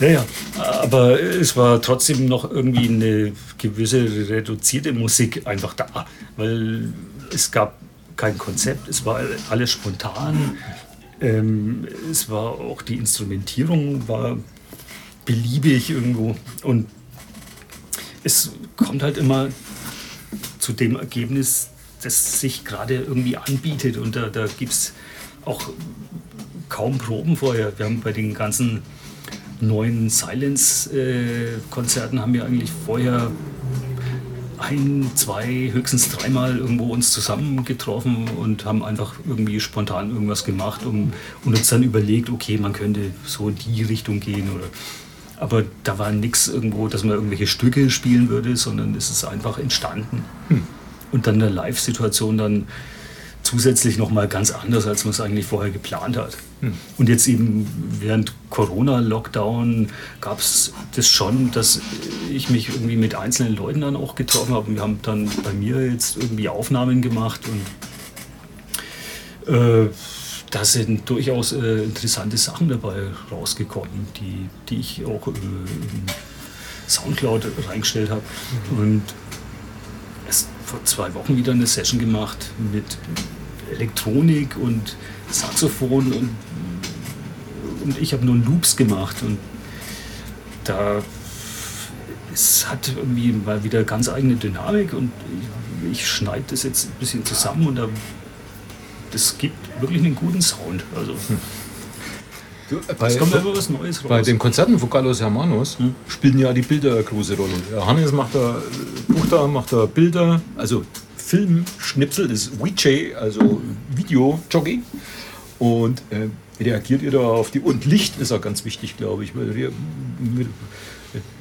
ja, ja. Aber es war trotzdem noch irgendwie eine gewisse reduzierte Musik einfach da, weil es gab kein Konzept, es war alles spontan. Ähm, es war auch die Instrumentierung war beliebig irgendwo und es kommt halt immer zu dem Ergebnis, das sich gerade irgendwie anbietet. Und da, da gibt es auch kaum Proben vorher. Wir haben bei den ganzen neuen Silence-Konzerten haben wir eigentlich vorher ein, zwei, höchstens dreimal irgendwo uns zusammengetroffen und haben einfach irgendwie spontan irgendwas gemacht um, und uns dann überlegt, okay, man könnte so in die Richtung gehen oder aber da war nichts irgendwo, dass man irgendwelche Stücke spielen würde, sondern es ist einfach entstanden. Und dann eine Live-Situation dann zusätzlich nochmal ganz anders, als man es eigentlich vorher geplant hat. Und jetzt eben während Corona-Lockdown gab es das schon, dass ich mich irgendwie mit einzelnen Leuten dann auch getroffen habe. Wir haben dann bei mir jetzt irgendwie Aufnahmen gemacht und äh, da sind durchaus äh, interessante Sachen dabei rausgekommen, die, die ich auch äh, in Soundcloud reingestellt habe. Und erst vor zwei Wochen wieder eine Session gemacht mit Elektronik und Saxophon und, und ich habe nur Loops gemacht und da es hat irgendwie mal wieder ganz eigene Dynamik und ich, ich schneide das jetzt ein bisschen zusammen und da, das gibt wirklich einen guten Sound. Also Du, bei, es kommt immer was Neues raus. bei den Konzerten von Carlos Hermanos spielen ja die Bilder eine große Rolle. Der Hannes macht da, bucht da, macht da Bilder, also Filmschnipsel, das ist VJ, also Video-Jogging. Und äh, reagiert ihr da auf die. Und Licht ist auch ganz wichtig, glaube ich. Re,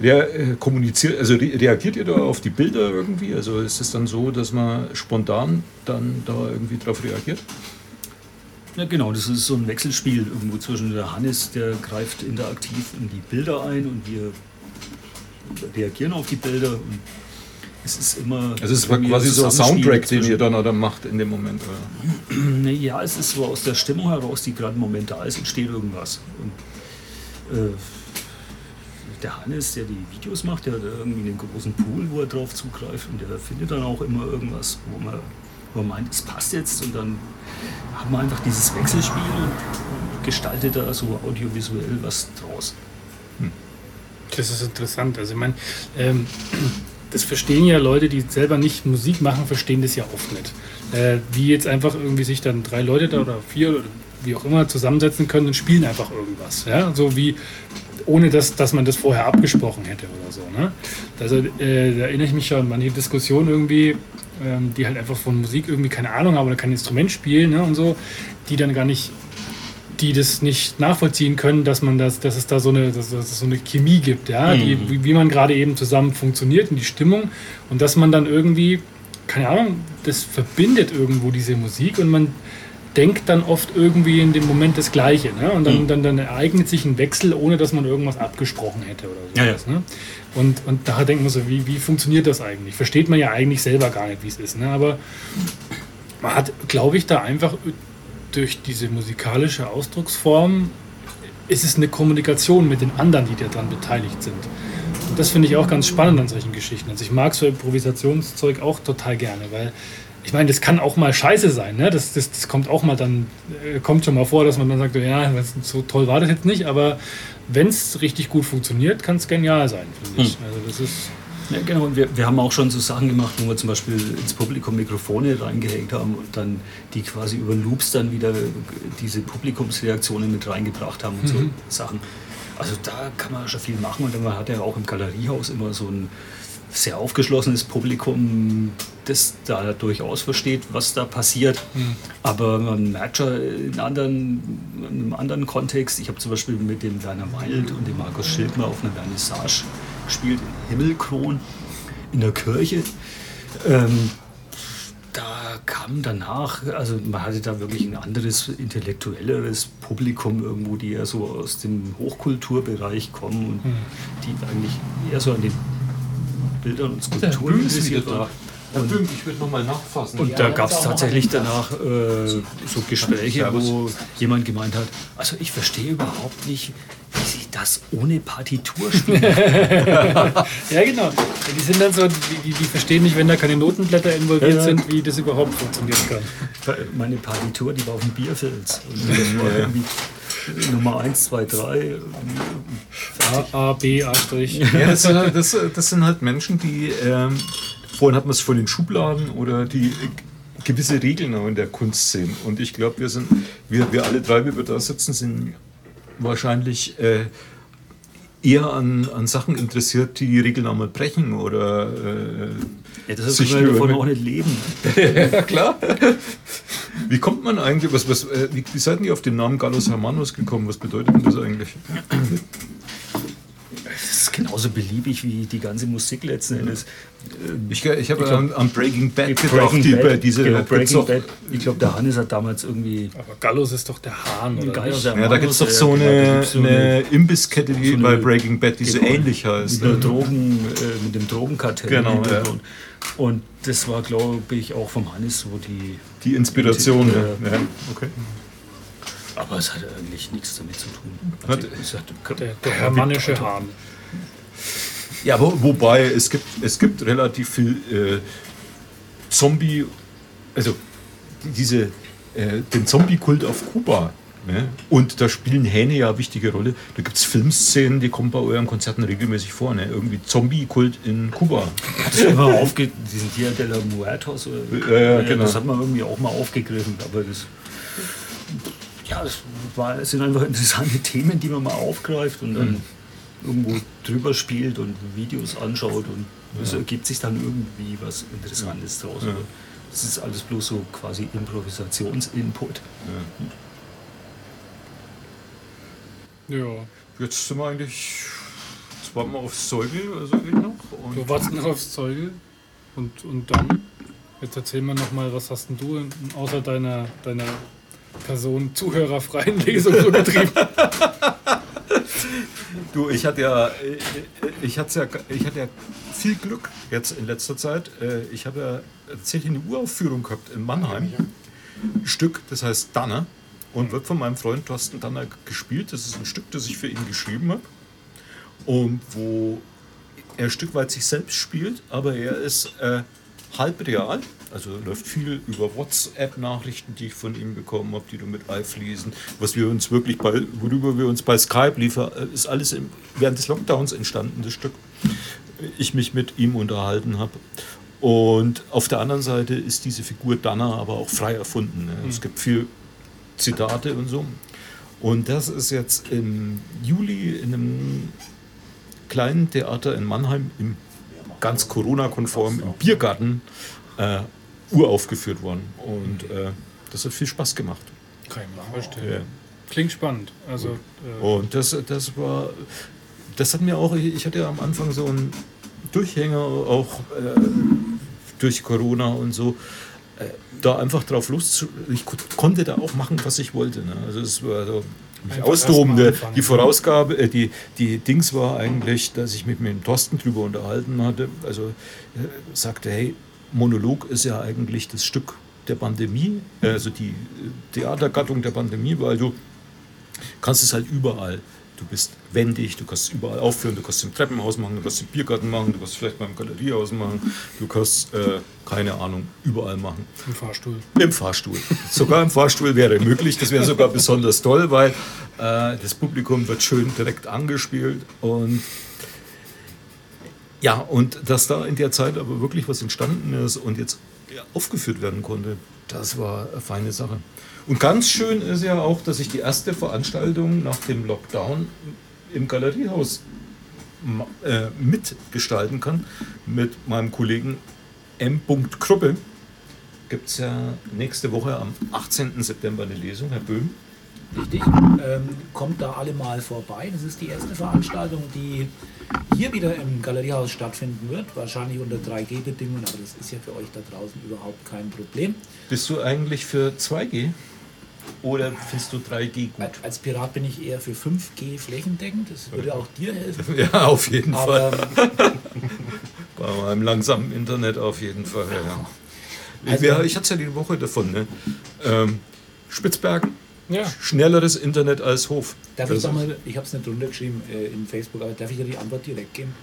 re, äh, kommuniziert, also re, reagiert ihr da auf die Bilder irgendwie? Also ist es dann so, dass man spontan dann da irgendwie drauf reagiert? Ja, genau, das ist so ein Wechselspiel irgendwo zwischen der Hannes, der greift interaktiv in die Bilder ein und wir reagieren auf die Bilder. Und es ist immer. Es ist quasi so ein Soundtrack, den ihr dann oder macht in dem Moment. Oder? Ja, es ist so aus der Stimmung heraus, die gerade im Moment da ist, entsteht irgendwas. Und, äh, der Hannes, der die Videos macht, der hat irgendwie einen großen Pool, wo er drauf zugreift und der findet dann auch immer irgendwas, wo man, wo man meint, es passt jetzt und dann hat man einfach dieses Wechselspiel und gestaltet da so audiovisuell was draus. Das ist interessant. Also ich meine, ähm, das verstehen ja Leute, die selber nicht Musik machen, verstehen das ja oft nicht. Äh, wie jetzt einfach irgendwie sich dann drei Leute da oder vier oder wie auch immer zusammensetzen können und spielen einfach irgendwas. Ja? So wie ohne dass, dass man das vorher abgesprochen hätte oder so. Ne? Also äh, da erinnere ich mich schon an manche Diskussionen irgendwie, ähm, die halt einfach von Musik irgendwie keine Ahnung haben oder kein Instrument spielen ne? und so, die dann gar nicht die das nicht nachvollziehen können, dass man das, dass es da so eine, dass, dass es so eine Chemie gibt, ja, die, wie, wie man gerade eben zusammen funktioniert und die Stimmung und dass man dann irgendwie, keine Ahnung, das verbindet irgendwo diese Musik und man denkt dann oft irgendwie in dem Moment das Gleiche, ne? Und dann, dann, dann ereignet sich ein Wechsel, ohne dass man irgendwas abgesprochen hätte oder Ja, sowas, Ne? Und, und da denkt man so, wie, wie funktioniert das eigentlich? Versteht man ja eigentlich selber gar nicht, wie es ist, ne? Aber man hat, glaube ich, da einfach durch diese musikalische Ausdrucksform ist es eine Kommunikation mit den anderen, die daran beteiligt sind. Und das finde ich auch ganz spannend an solchen Geschichten. Also ich mag so Improvisationszeug auch total gerne, weil ich meine, das kann auch mal scheiße sein. Ne? Das, das, das kommt auch mal dann, äh, kommt schon mal vor, dass man dann sagt, ja, so toll war das jetzt nicht, aber wenn es richtig gut funktioniert, kann es genial sein, finde ich. Hm. Also das ist. Ja, genau. Und wir, wir haben auch schon so Sachen gemacht, wo wir zum Beispiel ins Publikum Mikrofone reingehängt haben und dann die quasi über Loops dann wieder diese Publikumsreaktionen mit reingebracht haben und mhm. so Sachen. Also da kann man schon viel machen und man hat ja auch im Galeriehaus immer so ein sehr aufgeschlossenes Publikum, das da durchaus versteht, was da passiert. Mhm. Aber man merkt schon in, anderen, in einem anderen Kontext, ich habe zum Beispiel mit dem Werner Wild und dem Markus Schildmer auf einer Vernissage gespielt in Himmelkron in der Kirche. Ähm, da kam danach, also man hatte da wirklich ein anderes, intellektuelleres Publikum irgendwo, die eher so aus dem Hochkulturbereich kommen und mhm. die eigentlich eher so an den Bildern und Skulpturen interessiert waren. Und, Böhm, ich würde nochmal nachfassen. Und da gab es tatsächlich danach äh, so Gespräche, wo jemand gemeint hat, also ich verstehe überhaupt nicht, wie sie das ohne Partitur spielen. *laughs* ja, genau. Die sind dann so, die, die verstehen nicht, wenn da keine Notenblätter involviert ja. sind, wie das überhaupt funktionieren kann. Meine Partitur, die war auf dem Bierfilz. Und *laughs* das war irgendwie Nummer 1, 2, 3. A, A B, A'. Ja, das, das, das sind halt Menschen, die, ähm, vorhin hat man es von den Schubladen oder die gewisse Regeln auch in der Kunst sehen. Und ich glaube, wir sind, wir, wir alle drei, wie wir da sitzen, sind wahrscheinlich äh, eher an, an Sachen interessiert, die die Regeln einmal brechen oder äh, ja, das ist wir davon auch nicht leben. *laughs* ja, klar. Wie kommt man eigentlich, was, was, äh, wie, wie seid ihr auf den Namen Gallus Hermanus gekommen? Was bedeutet denn das eigentlich? Genauso beliebig wie die ganze Musik letzten Endes. Ich, ich habe an, an, Breaking Bad gedacht, Breaking die, Bad, diese genau, Breaking Bad. Ich glaube, der Hannes hat damals irgendwie. Aber Gallus ist doch der Hahn, oder? Gallus, der ja, da gibt es doch so eine, so eine Imbisskette, die so bei Breaking Bad, die genau, so ähnlich heißt. Mit, Drogen, äh, mit dem Drogenkartell. Genau, ja. Und das war, glaube ich, auch vom Hannes so die. Die Inspiration, die, ja. ja. Okay. Aber es hat eigentlich nichts damit zu tun. Also, hat, der, der hermannische Hahn. Ja, wo, wobei es gibt, es gibt relativ viel äh, Zombie, also diese, äh, den Zombie-Kult auf Kuba. Ne? Und da spielen Hähne ja eine wichtige Rolle. Da gibt es Filmszenen, die kommen bei euren Konzerten regelmäßig vor. Ne? Irgendwie Zombie-Kult in Kuba. Das ist immer aufge diesen Dia de la Muertos. Oder, ja, genau. Das hat man irgendwie auch mal aufgegriffen. Aber das, ja, das, war, das sind einfach interessante Themen, die man mal aufgreift und dann. Mhm irgendwo drüber spielt und Videos anschaut und es ergibt sich dann irgendwie was Interessantes draus. Ja. Das ist alles bloß so quasi Improvisationsinput. Ja. ja. Jetzt sind wir eigentlich. Jetzt warten wir aufs Zeugel oder so noch. Und du wartest noch aufs Zeugel und, und dann. Jetzt erzähl mir mal, was hast denn du außer deiner, deiner Person zuhörerfreien Lesung *laughs* so getrieben? Du, ich hatte ja, ich hatte ja, ich hatte ja viel Glück jetzt in letzter Zeit. Äh, ich habe ja tatsächlich eine Uraufführung gehabt in Mannheim. Ein Stück, das heißt Danner und wird von meinem Freund Thorsten Danner gespielt. Das ist ein Stück, das ich für ihn geschrieben habe und wo er ein Stück weit sich selbst spielt, aber er ist äh, halb real also läuft viel über WhatsApp-Nachrichten, die ich von ihm bekommen habe, die du mit einfließen. Was wir uns wirklich bei, worüber wir uns bei Skype liefern, äh, ist alles im, während des Lockdowns entstanden, das Stück. Ich mich mit ihm unterhalten habe. Und auf der anderen Seite ist diese Figur Dana aber auch frei erfunden. Ne? Es gibt viel Zitate und so. Und das ist jetzt im Juli in einem kleinen Theater in Mannheim, im ganz Corona-konform, im Biergarten äh, uraufgeführt worden. Und äh, das hat viel Spaß gemacht. Kann ich mir vorstellen. Ja. Klingt spannend. Also, äh und das, das war, das hat mir auch, ich hatte ja am Anfang so einen Durchhänger, auch äh, durch Corona und so, äh, da einfach drauf los, ich konnte da auch machen, was ich wollte. Ne? Also es war so, mich austoben. Die Vorausgabe, äh, die, die Dings war eigentlich, dass ich mit dem Thorsten drüber unterhalten hatte. Also äh, sagte, hey, Monolog ist ja eigentlich das Stück der Pandemie, also die Theatergattung der Pandemie, weil du kannst es halt überall. Du bist wendig, du kannst es überall aufführen, du kannst im Treppenhaus machen, du kannst im Biergarten machen, du kannst vielleicht beim Galeriehaus machen, du kannst, äh, keine Ahnung, überall machen. Im Fahrstuhl. Im Fahrstuhl. Sogar im Fahrstuhl wäre möglich. Das wäre sogar besonders toll, weil äh, das Publikum wird schön direkt angespielt und ja, und dass da in der Zeit aber wirklich was entstanden ist und jetzt aufgeführt werden konnte, das war eine feine Sache. Und ganz schön ist ja auch, dass ich die erste Veranstaltung nach dem Lockdown im Galeriehaus äh, mitgestalten kann mit meinem Kollegen M. Kruppe gibt es ja nächste Woche am 18. September eine Lesung, Herr Böhm. Richtig. Ähm, kommt da alle mal vorbei. Das ist die erste Veranstaltung, die hier wieder im Galeriehaus stattfinden wird. Wahrscheinlich unter 3G-Bedingungen, aber das ist ja für euch da draußen überhaupt kein Problem. Bist du eigentlich für 2G oder findest du 3G gut? Als Pirat bin ich eher für 5G flächendeckend. Das würde auch dir helfen. *laughs* Ja, auf jeden Fall. Aber Bei meinem langsamen Internet auf jeden Fall. Ja. Also- ich hatte es ja die Woche davon. Ne? Ähm, Spitzbergen, Ja. schnelleres Internet als Hof. darf ich mal, ich habe es nicht drunter geschrieben äh, in Facebook, aber darf ich dir die Antwort direkt geben?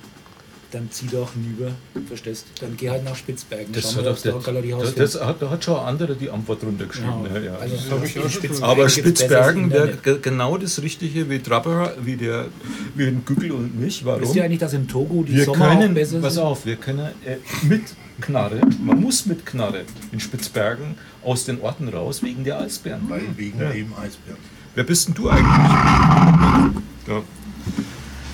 Dann zieh doch hinüber, verstehst Dann geh halt nach Spitzbergen. Das hat, das, gibt. das hat, da hat schon ein anderer die Antwort drunter geschrieben. Ja. Ja. Also, schon Spitzbergen Aber Spitzbergen wäre genau das Richtige wie Trapper, wie der wie ein Gügel und mich. Warum? Wisst ihr eigentlich, dass in Togo die wir Sommer auch können, besser pass sind? auf, wir können äh, mit Knarre, man muss mit Knarre in Spitzbergen aus den Orten raus wegen der Eisbären. Weil wegen dem Eisbären. Wer bist denn du eigentlich? Ja.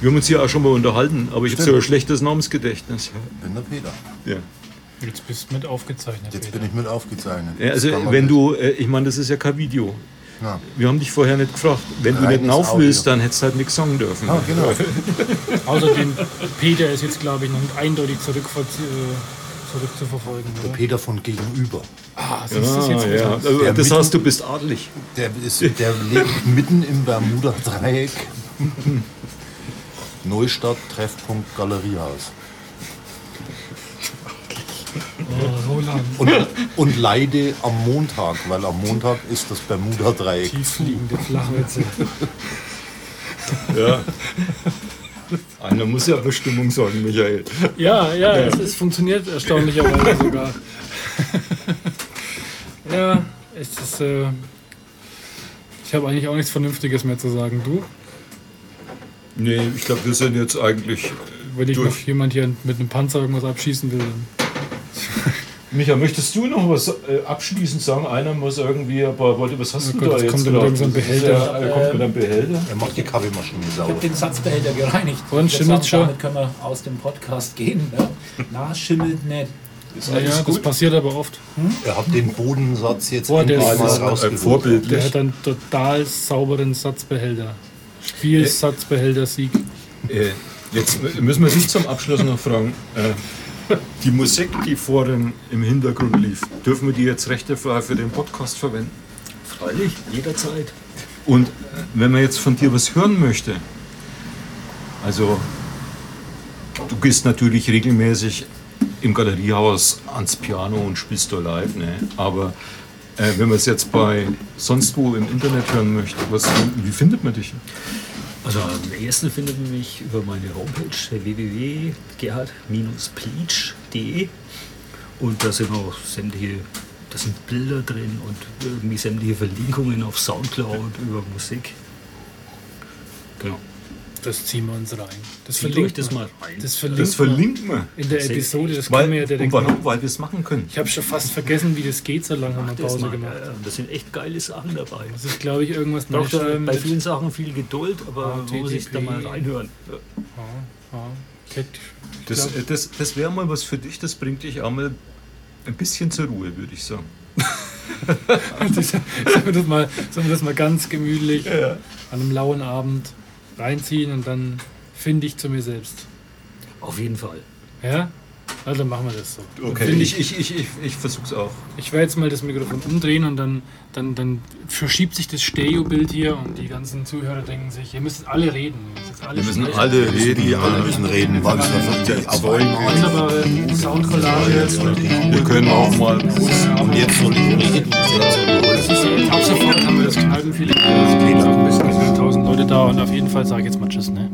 Wir haben uns hier auch schon mal unterhalten, aber ich habe so ein schlechtes Namensgedächtnis. Bin der Peter. Ja. Jetzt bist du mit aufgezeichnet. Jetzt Peter. bin ich mit aufgezeichnet. Ja, also wenn du, äh, ich meine, das ist ja kein Video. Ja. Wir haben dich vorher nicht gefragt. Wenn du Reines nicht auf willst, dann hättest du halt nichts sagen dürfen. Ah, genau. *laughs* Außerdem, Peter ist jetzt, glaube ich, noch eindeutig zurück, äh, zurückzuverfolgen. Der Oder? Peter von gegenüber. Ah, siehst du das jetzt Ah, ja. Also, das Mitten- heißt, du bist adelig. Der, ist, der lebt mitten im Bermuda-Dreieck. *laughs* Neustadt, Treffpunkt, Galeriehaus. Oh. Und, und leide am Montag, weil am Montag ist das Bermuda-Dreieck. Tiefliegende Flachwitze. Ja. Einer muss ja Bestimmung sagen, Michael. Ja, ja, es, es funktioniert erstaunlicherweise sogar. ja, es ist. Äh, ich habe eigentlich auch nichts Vernünftiges mehr zu sagen. Du? Nee, ich glaube, wir sind jetzt eigentlich. Wenn ich Durch. noch jemand hier mit einem Panzer irgendwas abschießen will, dann. *laughs* Micha, möchtest du noch was äh, abschließend sagen? Einer muss irgendwie, aber warte, was hast Oh du Gott, da jetzt kommt dann drauf? irgend so ein Das ist Behälter. Ja, er kommt mit einem Behälter. Er macht die Kaffeemaschine Ich sauber. habe den Satzbehälter gereinigt. Und Ich schimmelt schon? Damit können wir aus dem Podcast gehen. Ne? Na, schimmelt nicht. Ist Naja, alles das gut? passiert aber oft. Er hat den Bodensatz jetzt Boah, der endlich ist mal. Vorbild. Der hat einen total sauberen Satzbehälter. Spielsatzbehälter-Sieg. Äh, jetzt müssen wir dich zum Abschluss noch fragen. Äh, die Musik, die vorhin im Hintergrund lief, dürfen wir die jetzt rechtefrei für den Podcast verwenden? Freilich, jederzeit. Und wenn man jetzt von dir was hören möchte, also du gehst natürlich regelmäßig im Galeriehaus ans Piano und spielst da live, ne? aber äh, wenn man es jetzt bei sonst wo im Internet hören möchte, was, wie findet man dich? Also am ersten findet man mich über meine Homepage www.gerhard-pleach.de und da sind auch sämtliche, da sind Bilder drin und irgendwie sämtliche Verlinkungen auf Soundcloud über Musik. Genau. Das ziehen wir uns rein. Das Zieht euch verlinkt das man. mal rein. Das verlinkt, Das verlinken wir. man in der Das Episode. Das Weil, können wir ja direkt und warum? machen. Weil wir es machen können. Ich habe schon fast vergessen, wie das geht, so lange haben wir Das, Pause mal, gemacht. äh, da sind echt geile Sachen dabei. Das ist, glaube ich, irgendwas Braucht äh, ähm, bei vielen Sachen viel Geduld, aber man muss sich da mal HTTP. reinhören. Ja. Ja, ja. Das, glaub- äh, das, das wäre mal was für dich, das bringt dich auch mal ein bisschen zur Ruhe, würde ich sagen. *laughs* Das- Sollen wir das mal, wir das mal ganz gemütlich an einem lauen Abend reinziehen und dann finde ich zu mir selbst. Auf jeden Fall. Ja? Also machen wir das so. Okay, ich, ich, ich, ich, ich versuch's auch. Ich werde jetzt mal das Mikrofon umdrehen und dann, dann, dann verschiebt sich das Stereobild hier und die ganzen Zuhörer denken sich, ihr müsst alle reden. Alle Wir müssen sprechen. alle reden. Die alle müssen reden, weil es Wunderbare Soundcollage. Wir können auch mal. Und jetzt soll ich reden. Das ist jetzt sofort haben wir das Kneipenfeeling. Es klingt auch ein bisschen, als Leute da und auf jeden Fall sage ich jetzt mal Tschüss, ne?